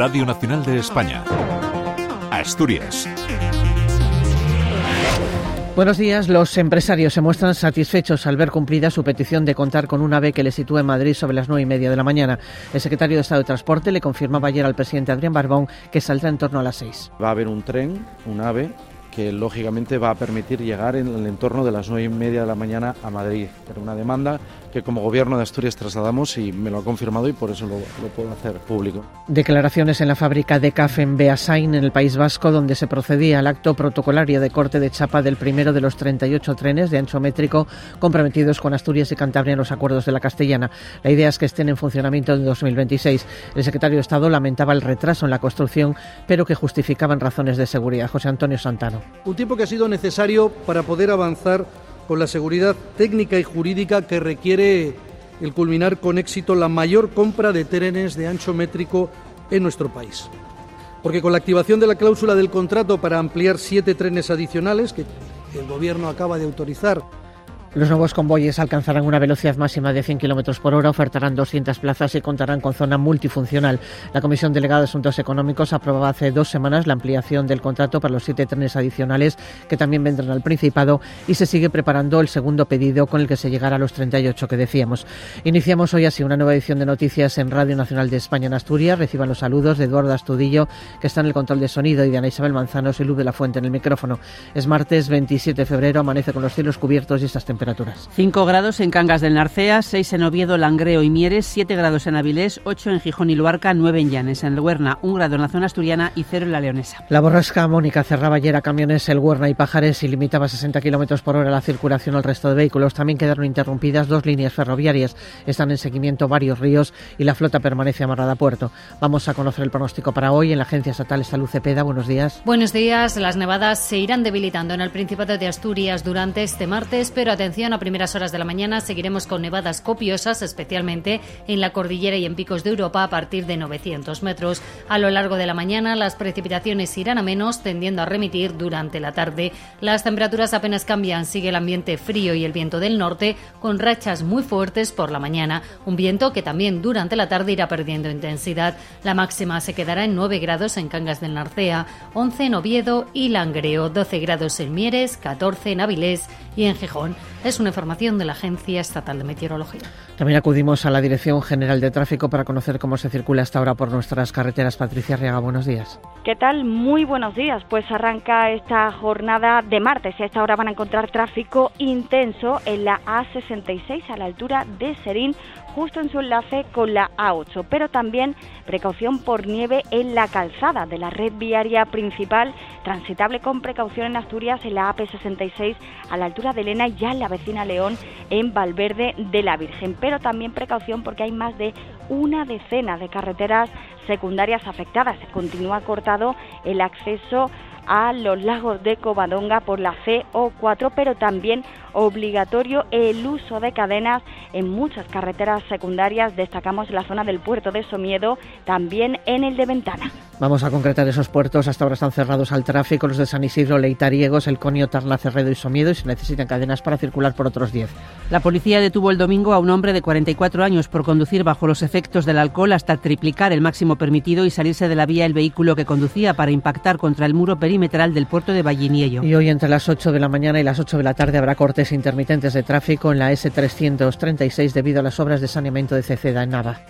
Radio Nacional de España. Asturias. Buenos días. Los empresarios se muestran satisfechos al ver cumplida su petición de contar con un AVE que le sitúe en Madrid sobre las nueve y media de la mañana. El secretario de Estado de Transporte le confirmaba ayer al presidente Adrián Barbón que saldrá en torno a las seis. Va a haber un tren, un AVE, que lógicamente va a permitir llegar en el entorno de las nueve y media de la mañana a Madrid. Era una demanda que como gobierno de Asturias trasladamos y me lo ha confirmado y por eso lo, puedo hacer público. Declaraciones en la fábrica de café en Beasain, en el País Vasco, donde se procedía al acto protocolario de corte de chapa del primero de los 38 trenes de ancho métrico comprometidos con Asturias y Cantabria en los acuerdos de la Castellana. La idea es que estén en funcionamiento en 2026. El secretario de Estado lamentaba el retraso en la construcción, pero que justificaban razones de seguridad. José Antonio Santano. Un tiempo que ha sido necesario para poder avanzar con la seguridad técnica y jurídica que requiere el culminar con éxito la mayor compra de trenes de ancho métrico en nuestro país. Porque con la activación de la cláusula del contrato para ampliar siete trenes adicionales, que el Gobierno acaba de autorizar los nuevos convoyes alcanzarán una velocidad máxima de 100 km por hora, ofertarán 200 plazas y contarán con zona multifuncional. La Comisión Delegada de Asuntos Económicos aprobaba hace dos semanas la ampliación del contrato para los siete trenes adicionales que también vendrán al Principado y se sigue preparando el segundo pedido con el que se llegará a los 38 que decíamos. Iniciamos hoy así una nueva edición de noticias en Radio Nacional de España en Asturias. Reciban los saludos de Eduardo Astudillo, que está en el control de sonido, y de Ana Isabel Manzanos y Luz de la Fuente en el micrófono. Es martes 27 de febrero, amanece con los cielos cubiertos y estas temperaturas temperaturas. 5 grados en Cangas del Narcea, 6 en Oviedo, Langreo y Mieres, 7 grados en Avilés, 8 en Gijón y Luarca, 9 en Llanes, en el Huerna, 1 grado en la zona asturiana y 0 en la Leonesa. La borrasca Mónica cerraba ayer a camiones el Huerna y Pajares y limitaba a 60 kilómetros por hora la circulación al resto de vehículos. También quedaron interrumpidas dos líneas ferroviarias. Están en seguimiento varios ríos y la flota permanece amarrada a puerto. Vamos a conocer el pronóstico para hoy en la Agencia Estatal Salud Cepeda. Buenos días. Buenos días. Las nevadas se irán debilitando en el Principado de Asturias durante este martes, pero atención a primeras horas de la mañana seguiremos con nevadas copiosas, especialmente en la cordillera y en picos de Europa a partir de 900 metros. A lo largo de la mañana las precipitaciones irán a menos, tendiendo a remitir durante la tarde. Las temperaturas apenas cambian, sigue el ambiente frío y el viento del norte, con rachas muy fuertes por la mañana. Un viento que también durante la tarde irá perdiendo intensidad. La máxima se quedará en 9 grados en Cangas del Narcea, 11 en Oviedo y Langreo, 12 grados en Mieres, 14 en Avilés y en Gijón. Es una información de la Agencia Estatal de Meteorología. También acudimos a la Dirección General de Tráfico para conocer cómo se circula hasta ahora por nuestras carreteras. Patricia Riaga, buenos días. ¿Qué tal? Muy buenos días. Pues arranca esta jornada de martes y a esta hora van a encontrar tráfico intenso en la A66 a la altura de Serín justo en su enlace con la A8, pero también precaución por nieve en la calzada de la red viaria principal, transitable con precaución en Asturias en la AP66 a la altura de Elena y ya en la vecina León en Valverde de la Virgen, pero también precaución porque hay más de una decena de carreteras secundarias afectadas. Continúa cortado el acceso a los lagos de Covadonga por la CO4, pero también obligatorio el uso de cadenas en muchas carreteras secundarias. Destacamos la zona del puerto de Somiedo, también en el de Ventana. Vamos a concretar esos puertos. Hasta ahora están cerrados al tráfico los de San Isidro, Leitariegos, El Conio, Tarna, Cerredo y Somiedo y se necesitan cadenas para circular por otros 10. La policía detuvo el domingo a un hombre de 44 años por conducir bajo los efectos del alcohol hasta triplicar el máximo permitido y salirse de la vía el vehículo que conducía para impactar contra el muro perimetral del puerto de Valliniello. Y hoy entre las 8 de la mañana y las 8 de la tarde habrá cortes intermitentes de tráfico en la S336 debido a las obras de saneamiento de Ceceda en Nava.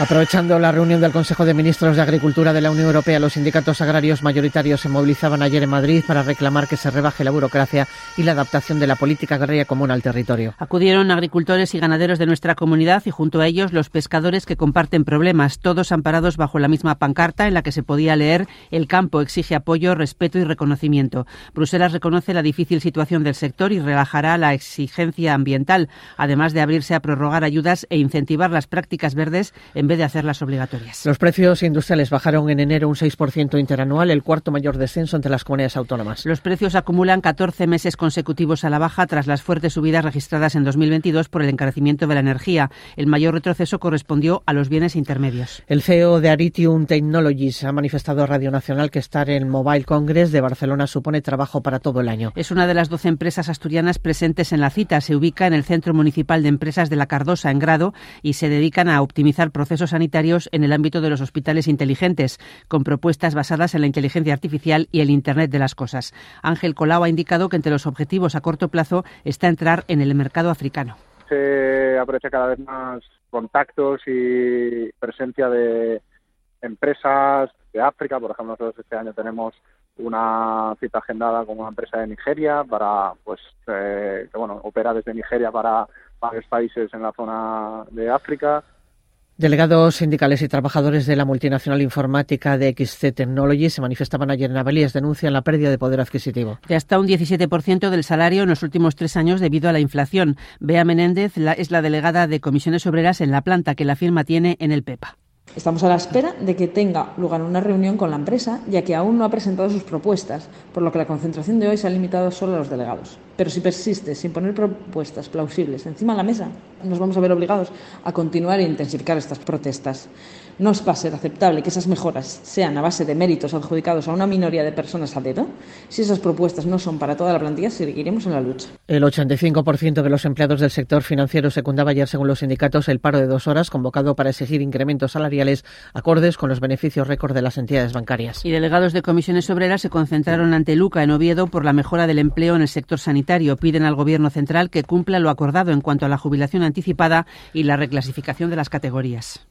Aprovechando la reunión del Consejo de Ministros de Agricultura de la Unión Europea, los sindicatos agrarios mayoritarios se movilizaban ayer en Madrid para reclamar que se rebaje la burocracia y la adaptación de la política agraria común al territorio. Acudieron agricultores y ganaderos de nuestra comunidad y junto a ellos los pescadores que comparten problemas, todos amparados bajo la misma pancarta en la que se podía leer el campo exige apoyo, respeto y reconocimiento. Bruselas reconoce la difícil situación del sector y relajará la exigencia ambiental, además de abrirse a prorrogar ayudas e incentivar las prácticas verdes en en vez de hacerlas obligatorias. Los precios industriales bajaron en enero un 6% interanual, el cuarto mayor descenso entre las comunidades autónomas. Los precios acumulan 14 meses consecutivos a la baja tras las fuertes subidas registradas en 2022 por el encarecimiento de la energía. El mayor retroceso correspondió a los bienes intermedios. El CEO de Aritium Technologies ha manifestado a Radio Nacional que estar en Mobile Congress de Barcelona supone trabajo para todo el año. Es una de las 12 empresas asturianas presentes en la cita. Se ubica en el Centro Municipal de Empresas de la Cardosa, en Grado, y se dedican a optimizar procesos sanitarios en el ámbito de los hospitales inteligentes, con propuestas basadas en la inteligencia artificial y el Internet de las cosas. Ángel Colau ha indicado que entre los objetivos a corto plazo está entrar en el mercado africano. Se aprecia cada vez más contactos y presencia de empresas de África. Por ejemplo, nosotros este año tenemos una cita agendada con una empresa de Nigeria para, pues, eh, que bueno, opera desde Nigeria para varios países en la zona de África. Delegados sindicales y trabajadores de la multinacional informática de XC Technologies se manifestaban ayer en Avilés, denuncian la pérdida de poder adquisitivo. De hasta un 17% del salario en los últimos tres años debido a la inflación. Bea Menéndez es la delegada de comisiones obreras en la planta que la firma tiene en el PEPA. Estamos a la espera de que tenga lugar una reunión con la empresa, ya que aún no ha presentado sus propuestas, por lo que la concentración de hoy se ha limitado solo a los delegados. Pero si persiste sin poner propuestas plausibles encima de la mesa, nos vamos a ver obligados a continuar e intensificar estas protestas. No va a ser aceptable que esas mejoras sean a base de méritos adjudicados a una minoría de personas a dedo. Si esas propuestas no son para toda la plantilla, seguiremos en la lucha. El 85% de los empleados del sector financiero secundaba ayer, según los sindicatos, el paro de dos horas convocado para exigir incrementos salariales acordes con los beneficios récord de las entidades bancarias. Y delegados de comisiones obreras se concentraron ante Luca en Oviedo por la mejora del empleo en el sector Piden al Gobierno central que cumpla lo acordado en cuanto a la jubilación anticipada y la reclasificación de las categorías.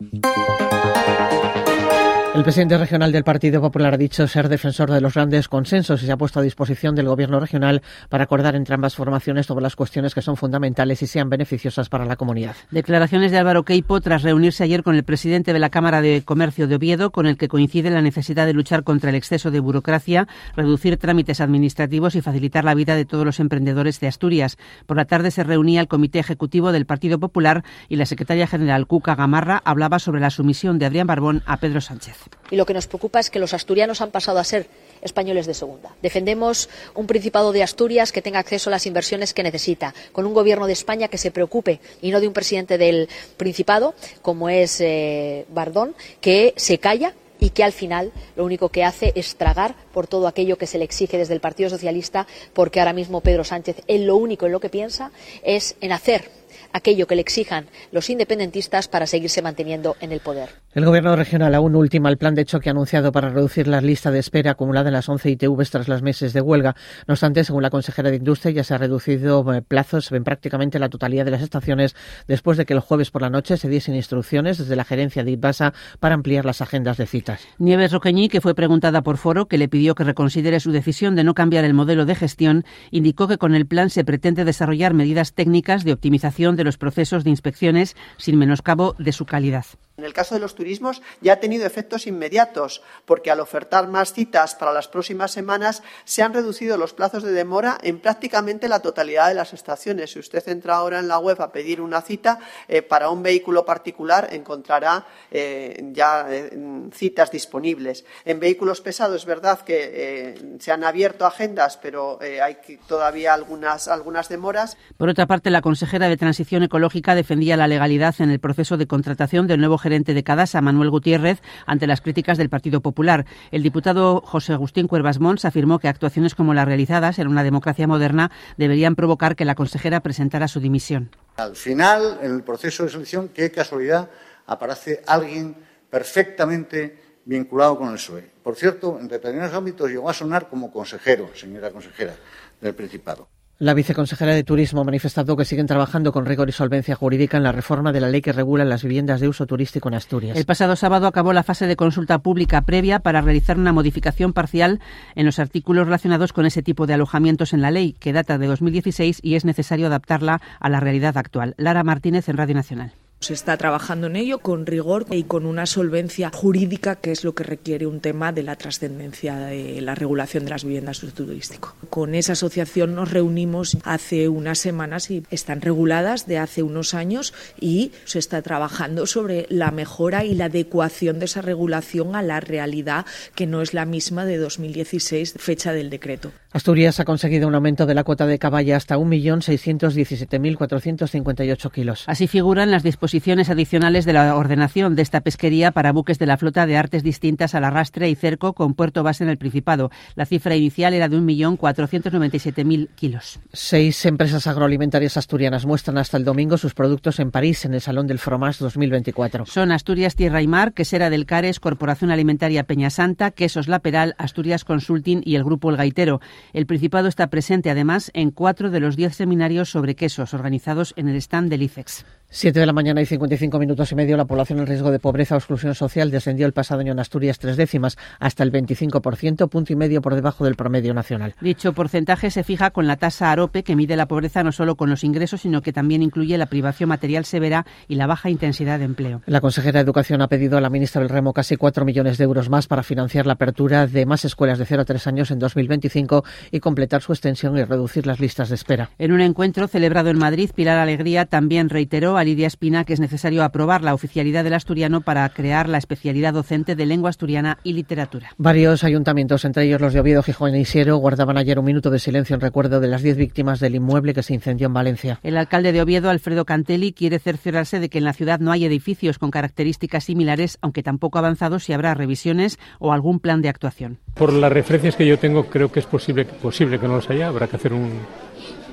El presidente regional del Partido Popular ha dicho ser defensor de los grandes consensos y se ha puesto a disposición del Gobierno regional para acordar entre ambas formaciones sobre las cuestiones que son fundamentales y sean beneficiosas para la comunidad. Declaraciones de Álvaro Queipo tras reunirse ayer con el presidente de la Cámara de Comercio de Oviedo, con el que coincide la necesidad de luchar contra el exceso de burocracia, reducir trámites administrativos y facilitar la vida de todos los emprendedores de Asturias. Por la tarde se reunía el Comité Ejecutivo del Partido Popular y la secretaria general Cuca Gamarra hablaba sobre la sumisión de Adrián Barbón a Pedro Sánchez. Y lo que nos preocupa es que los asturianos han pasado a ser españoles de segunda. Defendemos un Principado de Asturias que tenga acceso a las inversiones que necesita, con un Gobierno de España que se preocupe y no de un presidente del Principado, como es eh, Bardón, que se calla y que al final lo único que hace es tragar por todo aquello que se le exige desde el Partido Socialista, porque ahora mismo Pedro Sánchez, él lo único en lo que piensa es en hacer aquello que le exijan los independentistas para seguirse manteniendo en el poder. El Gobierno regional aún ultima el plan de choque anunciado para reducir la lista de espera acumulada en las 11 ITVs tras los meses de huelga. No obstante, según la consejera de Industria, ya se ha reducido eh, plazos en prácticamente la totalidad de las estaciones después de que el jueves por la noche se diesen instrucciones desde la gerencia de ITBASA para ampliar las agendas de citas. Nieves Roqueñí, que fue preguntada por Foro, que le pidió que reconsidere su decisión de no cambiar el modelo de gestión, indicó que con el plan se pretende desarrollar medidas técnicas de optimización de los procesos de inspecciones sin menoscabo de su calidad. En el caso de los turismos ya ha tenido efectos inmediatos, porque al ofertar más citas para las próximas semanas se han reducido los plazos de demora en prácticamente la totalidad de las estaciones. Si usted entra ahora en la web a pedir una cita eh, para un vehículo particular, encontrará eh, ya eh, citas disponibles. En vehículos pesados es verdad que se han abierto agendas, pero hay todavía algunas, algunas demoras. Por otra parte, la consejera de Transición Ecológica defendía la legalidad en el proceso de contratación del nuevo gerente de Cadasa, Manuel Gutiérrez, ante las críticas del Partido Popular. El diputado José Agustín Cuervas Mons afirmó que actuaciones como las realizadas en una democracia moderna deberían provocar que la consejera presentara su dimisión. Al final, en el proceso de selección, qué casualidad, aparece alguien perfectamente vinculado con el PSOE. Por cierto, en determinados ámbitos llegó a sonar como consejero, señora consejera, del Principado. La viceconsejera de Turismo ha manifestado que siguen trabajando con rigor y solvencia jurídica en la reforma de la ley que regula las viviendas de uso turístico en Asturias. El pasado sábado acabó la fase de consulta pública previa para realizar una modificación parcial en los artículos relacionados con ese tipo de alojamientos en la ley, que data de 2016 y es necesario adaptarla a la realidad actual. Lara Martínez en Radio Nacional. Se está trabajando en ello con rigor y con una solvencia jurídica, que es lo que requiere un tema de la trascendencia de la regulación de las viviendas turístico. Con esa asociación nos reunimos hace unas semanas y están reguladas de hace unos años y se está trabajando sobre la mejora y la adecuación de esa regulación a la realidad que no es la misma de 2016, fecha del decreto. Asturias ha conseguido un aumento de la cuota de caballa hasta 1.617.458 kilos. Así figuran las disposiciones adicionales de la ordenación de esta pesquería para buques de la flota de artes distintas al arrastre y cerco con puerto base en el Principado. La cifra inicial era de 1.497.000 kilos. Seis empresas agroalimentarias asturianas muestran hasta el domingo sus productos en París, en el Salón del Fromage 2024. Son Asturias Tierra y Mar, Quesera del Cares, Corporación Alimentaria Peña Santa, Quesos La Peral, Asturias Consulting y el Grupo El Gaitero. El Principado está presente además en cuatro de los diez seminarios sobre quesos organizados en el stand del IFEX. Siete de la mañana y 55 minutos y medio, la población en riesgo de pobreza o exclusión social descendió el pasado año en Asturias tres décimas, hasta el 25%, punto y medio por debajo del promedio nacional. Dicho porcentaje se fija con la tasa AROPE, que mide la pobreza no solo con los ingresos, sino que también incluye la privación material severa y la baja intensidad de empleo. La consejera de Educación ha pedido a la ministra del Remo casi cuatro millones de euros más para financiar la apertura de más escuelas de 0 a 3 años en 2025 y completar su extensión y reducir las listas de espera. En un encuentro celebrado en Madrid, Pilar Alegría también reiteró a Lidia Espina que es necesario aprobar la oficialidad del asturiano para crear la especialidad docente de lengua asturiana y literatura. Varios ayuntamientos, entre ellos los de Oviedo, Gijón y Siero, guardaban ayer un minuto de silencio en recuerdo de las diez víctimas del inmueble que se incendió en Valencia. El alcalde de Oviedo, Alfredo Cantelli, quiere cerciorarse de que en la ciudad no hay edificios con características similares, aunque tampoco avanzado si habrá revisiones o algún plan de actuación. Por las referencias que yo tengo, creo que es posible, posible que no los haya. Habrá que hacer un,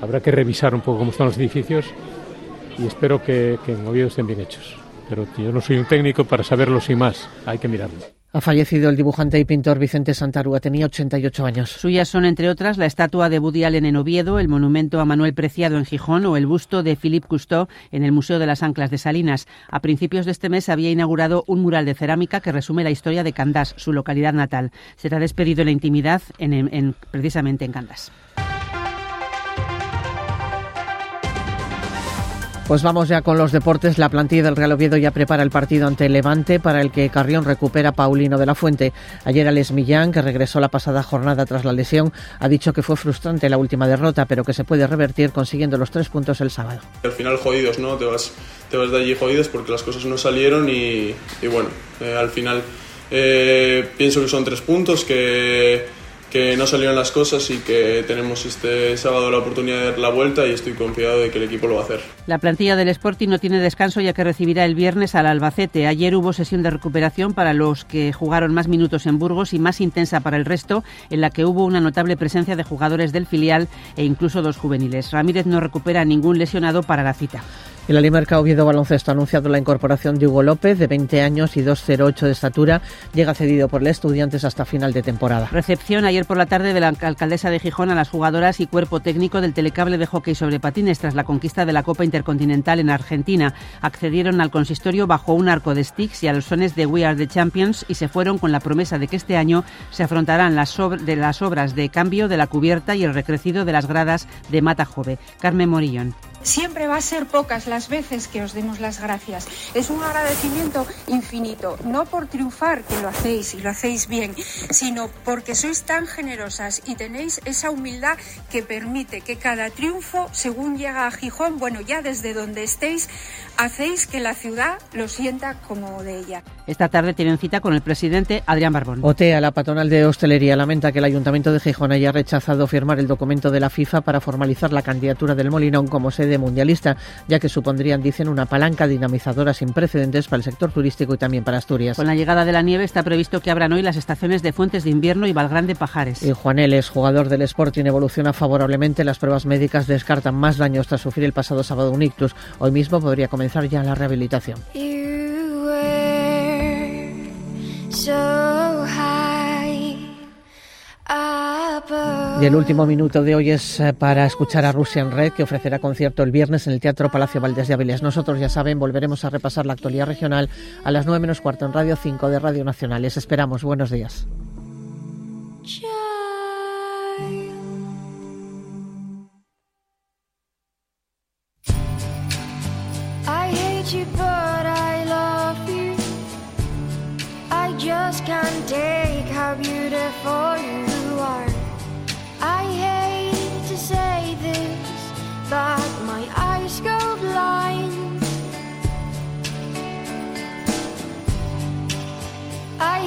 habrá que revisar un poco cómo están los edificios y espero que, que en Oviedo estén bien hechos. Pero yo no soy un técnico para saberlo sin más, hay que mirarlo. Ha fallecido el dibujante y pintor Vicente Santarúa, tenía 88 años. Suyas son, entre otras, la estatua de Woody Allen en Oviedo, el monumento a Manuel Preciado en Gijón o el busto de Philippe Cousteau en el Museo de las Anclas de Salinas. A principios de este mes había inaugurado un mural de cerámica que resume la historia de Candás, su localidad natal. Será despedido en la intimidad en, en, precisamente en Candás. Pues vamos ya con los deportes. La plantilla del Real Oviedo ya prepara el partido ante Levante, para el que Carrión recupera a Paulino de la Fuente. Ayer Alex Millán, que regresó la pasada jornada tras la lesión, ha dicho que fue frustrante la última derrota, pero que se puede revertir consiguiendo los tres puntos el sábado. Al final jodidos, ¿no? Te vas, te vas de allí jodidos porque las cosas no salieron y, bueno, eh, al final eh, pienso que son tres puntos que que no salieron las cosas y que tenemos este sábado la oportunidad de dar la vuelta y estoy confiado de que el equipo lo va a hacer. La plantilla del Sporting no tiene descanso ya que recibirá el viernes al Albacete. Ayer hubo sesión de recuperación para los que jugaron más minutos en Burgos y más intensa para el resto, en la que hubo una notable presencia de jugadores del filial e incluso dos juveniles. Ramírez no recupera ningún lesionado para la cita. El Alimerca Oviedo Baloncesto ha anunciado la incorporación de Hugo López, de 20 años y 2,08 de estatura. Llega cedido por el Estudiantes hasta final de temporada. Recepción ayer por la tarde de la alcaldesa de Gijón a las jugadoras y cuerpo técnico del telecable de hockey sobre patines tras la conquista de la Copa Intercontinental en Argentina. Accedieron al consistorio bajo un arco de sticks y a los sones de We Are the Champions y se fueron con la promesa de que este año se afrontarán las, de las obras de cambio de la cubierta y el recrecido de las gradas de Mata Jove. Carmen Morillón. Siempre va a ser pocas las veces que os demos las gracias. Es un agradecimiento infinito, no por triunfar, que lo hacéis y lo hacéis bien, sino porque sois tan generosas y tenéis esa humildad que permite que cada triunfo, según llega a Gijón, bueno, ya desde donde estéis, hacéis que la ciudad lo sienta como de ella. Esta tarde tienen cita con el presidente Adrián Barbón. OTEA, la patronal de hostelería, lamenta que el Ayuntamiento de Gijón haya rechazado firmar el documento de la FIFA para formalizar la candidatura del Molinón como sede mundialista, ya que supondrían, dicen, una palanca dinamizadora sin precedentes para el sector turístico y también para Asturias. Con la llegada de la nieve está previsto que abran hoy las estaciones de Fuentes de Invierno y Valgrande Pajares. Y Juan Eles, jugador del Sporting, evoluciona favorablemente. Las pruebas médicas descartan más daños tras sufrir el pasado sábado un ictus. Hoy mismo podría comenzar ya la rehabilitación. Y el último minuto de hoy es eh, para escuchar a Russian Red, que ofrecerá concierto el viernes en el Teatro Palacio Valdés de Avilés. Nosotros, ya saben, volveremos a repasar la actualidad regional a las 9 menos cuarto en Radio 5 de Radio Nacional. Les esperamos. Buenos días. To say this, but my eyes go blind. I